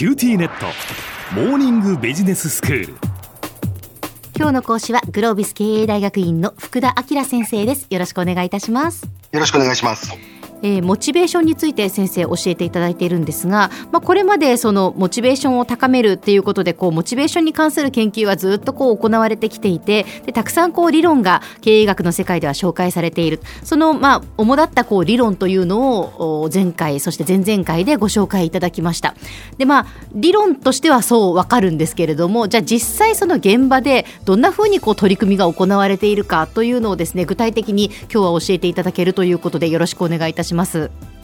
QTnet。モーニングビジネススクール。今日の講師はグロービス経営大学院の福田明先生です。よろしくお願いいたします。よろしくお願いしますえー、モチベーションについて先生教えていただいているんですが、まあ、これまでそのモチベーションを高めるっていうことでこうモチベーションに関する研究はずっとこう行われてきていてでたくさんこう理論が経営学の世界では紹介されているそのまあ主だったこう理論というのを前回そして前々回でご紹介いただきましたでまあ理論としてはそうわかるんですけれどもじゃあ実際その現場でどんなふうにこう取り組みが行われているかというのをですね具体的に今日は教えていただけるということでよろしくお願いいたします。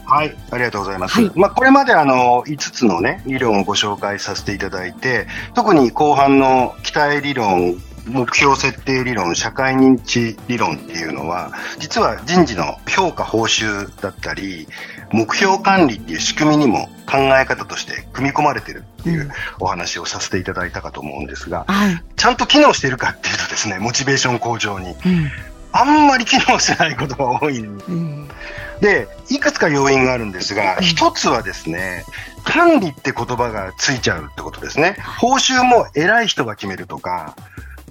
はい、ありがとうございます。はい、まあ、これまであの、5つのね、理論をご紹介させていただいて、特に後半の期待理論、目標設定理論、社会認知理論っていうのは、実は人事の評価報酬だったり、目標管理っていう仕組みにも考え方として組み込まれてるっていうお話をさせていただいたかと思うんですが、はい、ちゃんと機能しているかっていうとですね、モチベーション向上に、うん、あんまり機能してないことが多い。うんで、いくつか要因があるんですが、一つはですね、管理って言葉がついちゃうってことですね。報酬も偉い人が決めるとか、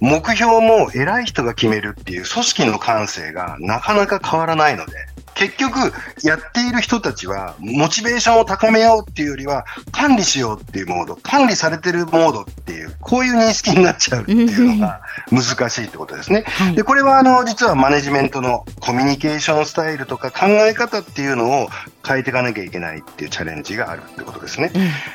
目標も偉い人が決めるっていう組織の感性がなかなか変わらないので、結局、やっている人たちは、モチベーションを高めようっていうよりは、管理しようっていうモード、管理されてるモードっていう、こういう認識になっちゃうっていうのが難しいってことですね。で、これは、あの、実はマネジメントのコミュニケーションスタイルとか考え方っていうのを変えていかなきゃいけないっていうチャレンジがあるってことですね。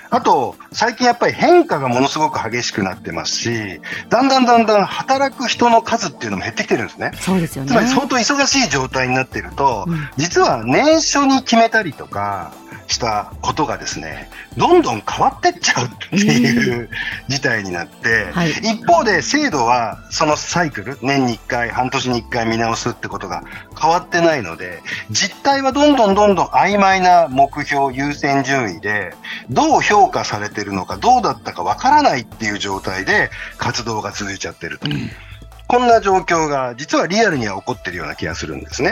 あと、最近やっぱり変化がものすごく激しくなってますし、だんだんだんだん働く人の数っていうのも減ってきてるんですね。そうですよね。つまり相当忙しい状態になってると、うん実は年初に決めたりとかしたことがですね、どんどん変わってっちゃうっていう事態になって、はい、一方で制度はそのサイクル、年に1回、半年に1回見直すってことが変わってないので、実態はどんどんどんどん曖昧な目標、優先順位で、どう評価されてるのか、どうだったかわからないっていう状態で活動が続いちゃってると。うんこんな状況が実はリアルには起こってるような気がするんですね。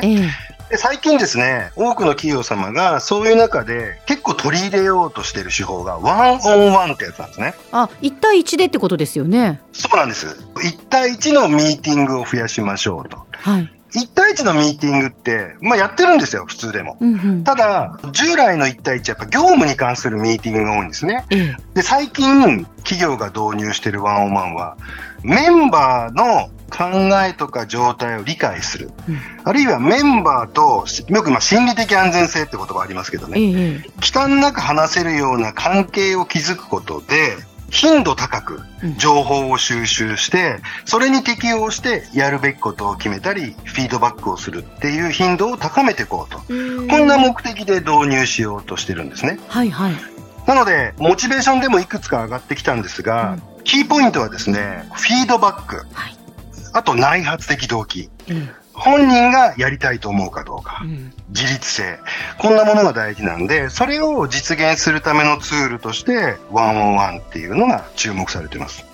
で最近ですね、多くの企業様がそういう中で結構取り入れようとしている手法がワンオンワンってやつなんですね。あ、1対1でってことですよね。そうなんです。1対1のミーティングを増やしましょうと。はい。1対1のミーティングって、まあやってるんですよ、普通でも。うんうん、ただ、従来の1対1やっぱ業務に関するミーティングが多いんですね。うん、で、最近、企業が導入しているワンオンワンは、メンバーの考えとか状態を理解する。うん、あるいはメンバーと、よくまあ心理的安全性って言葉ありますけどね、うん、忌憚なく話せるような関係を築くことで、頻度高く情報を収集して、それに適応してやるべきことを決めたり、フィードバックをするっていう頻度を高めていこうと。こんな目的で導入しようとしてるんですね。はいはい。なので、モチベーションでもいくつか上がってきたんですが、うん、キーポイントはですね、フィードバック。はい、あと内発的動機。うん本人がやりたいと思うかどうか、うん、自立性、こんなものが大事なんで、それを実現するためのツールとして、ワンオンワンっていうのが注目されています。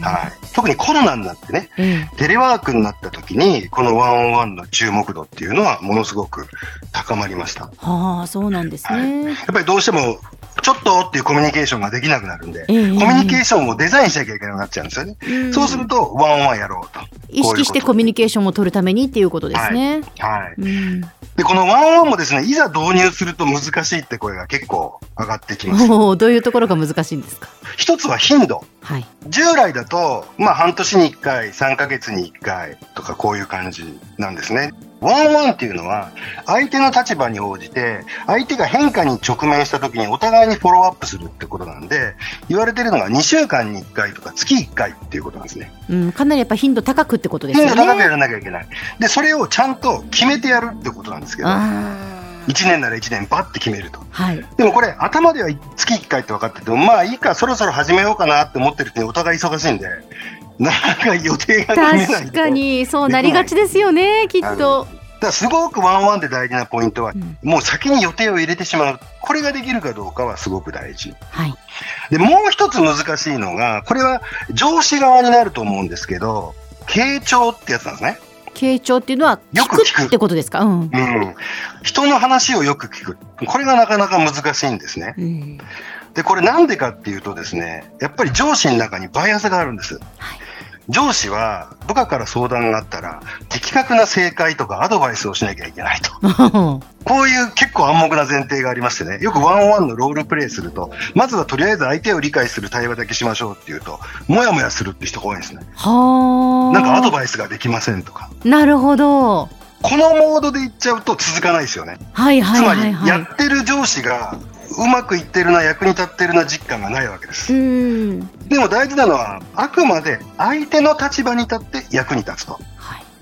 はい、特にコロナになってね、うん、テレワークになった時に、このワンオンワンの注目度っていうのはものすごく高まりました。はあ、そうなんですね、はい。やっぱりどうしてもちょっとっていうコミュニケーションができなくなるんで、えー、コミュニケーションをデザインしなきゃいけなくなっちゃうんですよね。うそうすると、ワンオンワンやろうと。意識してコミュニケーションを取るためにっていうことですね。はい。はい、で、このワンオンワンもですね、いざ導入すると難しいって声が結構上がってきます。どういうところが難しいんですか？一つは頻度。はい。従来だと、まあ半年に1回、3ヶ月に1回とかこういう感じなんですね。ワンワンっていうのは、相手の立場に応じて、相手が変化に直面した時にお互いにフォローアップするってことなんで、言われてるのが2週間に1回とか月1回っていうことなんですね。うん、かなりやっぱ頻度高くってことですね。頻度高くやらなきゃいけない。で、それをちゃんと決めてやるってことなんですけど、1年なら1年バッて決めると。はい。でもこれ、頭では月1回って分かってても、まあいいか、そろそろ始めようかなって思ってる人にお互い忙しいんで、なんか予定が確かに、そうなりがちですよね、きっと。だすごくワンワンで大事なポイントは、うん、もう先に予定を入れてしまう。これができるかどうかはすごく大事。はい。で、もう一つ難しいのが、これは上司側になると思うんですけど、傾聴ってやつなんですね。傾聴っていうのはよく聞くってことですか、うん、うん。人の話をよく聞く。これがなかなか難しいんですね。うんで、これなんでかっていうとですね、やっぱり上司の中にバイアスがあるんです。はい上司は部下から相談があったら的確な正解とかアドバイスをしなきゃいけないと。こういう結構暗黙な前提がありましてね、よくワンオンワンのロールプレイすると、まずはとりあえず相手を理解する対話だけしましょうっていうと、もやもやするって人が多いんですね。はなんかアドバイスができませんとか。なるほど。このモードでいっちゃうと続かないですよね。はいはいはい、はい、つまり、やってる上司がうまくいってるな、役に立ってるな実感がないわけです。でも大事なのは、あくまで相手の立場に立って役に立つと。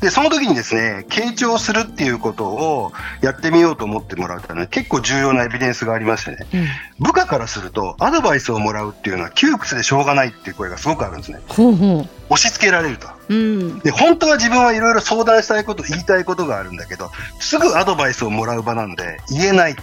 で、その時にですね、傾聴するっていうことをやってみようと思ってもらうために結構重要なエビデンスがありましてね、うん、部下からするとアドバイスをもらうっていうのは窮屈でしょうがないっていう声がすごくあるんですね。ほうほう押し付けられると。うん、で、本当は自分はいろいろ相談したいこと、言いたいことがあるんだけど、すぐアドバイスをもらう場なんで言えないと。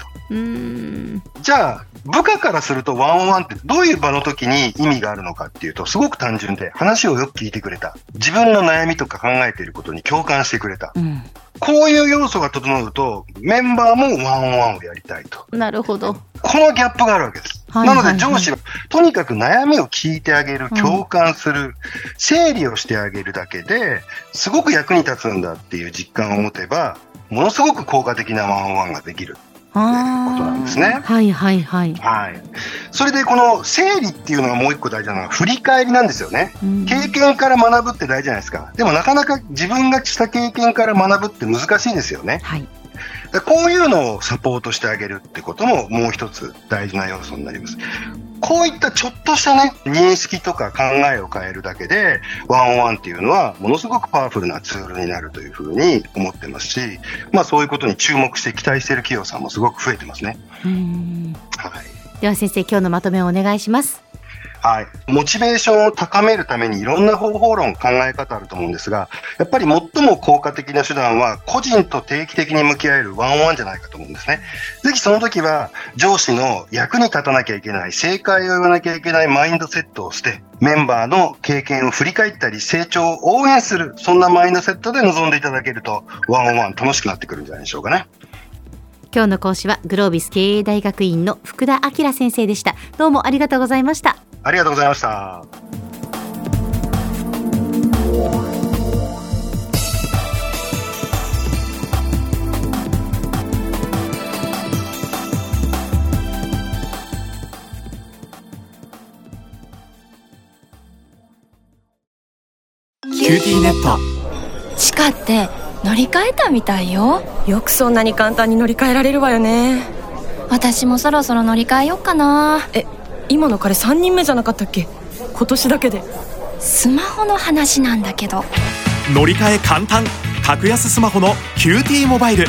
じゃあ、部下からするとワンオンワンってどういう場の時に意味があるのかっていうと、すごく単純で、話をよく聞いてくれた。自分の悩みとか考えていることに共感してくれた。うん、こういう要素が整うと、メンバーもワンオンワンをやりたいと。なるほど。このギャップがあるわけです。なので上司は、とにかく悩みを聞いてあげる、共感する、うん、整理をしてあげるだけで、すごく役に立つんだっていう実感を持てば、ものすごく効果的なワンオンワンができる。ことなんですね。はいはいはい。はい。それでこの整理っていうのがもう一個大事なのは振り返りなんですよね。うん、経験から学ぶって大事じゃないですか。でもなかなか自分がした経験から学ぶって難しいですよね。はい。こういうのをサポートしてあげるってことももう一つ大事な要素になります。こういったちょっとしたね、認識とか考えを変えるだけで、ワンオンワンっていうのはものすごくパワフルなツールになるというふうに思ってますし、まあそういうことに注目して期待している企業さんもすごく増えてますね。はい。では先生、今日のまとめをお願いします。はい。モチベーションを高めるためにいろんな方法論、考え方あると思うんですが、やっぱり最も効果的な手段は、個人と定期的に向き合えるワンオンワンじゃないかと思うんですね。ぜひその時は、上司の役に立たなきゃいけない、正解を言わなきゃいけないマインドセットをして、メンバーの経験を振り返ったり、成長を応援する、そんなマインドセットで臨んでいただけると、ワンオンワン楽しくなってくるんじゃないでしょうかね。今日の講師はグロービス経営大学院の福田明先生でした。どうもありがとうございました。ありがとうございました。 QTnet。地下って乗り換えたみたいよ。よくそんなに簡単に乗り換えられるわよね。私もそろそろ乗り換えよっかな。え今の彼3人目じゃなかったっけ？今年だけで。スマホの話なんだけど。乗り換え簡単。格安スマホの QT モバイル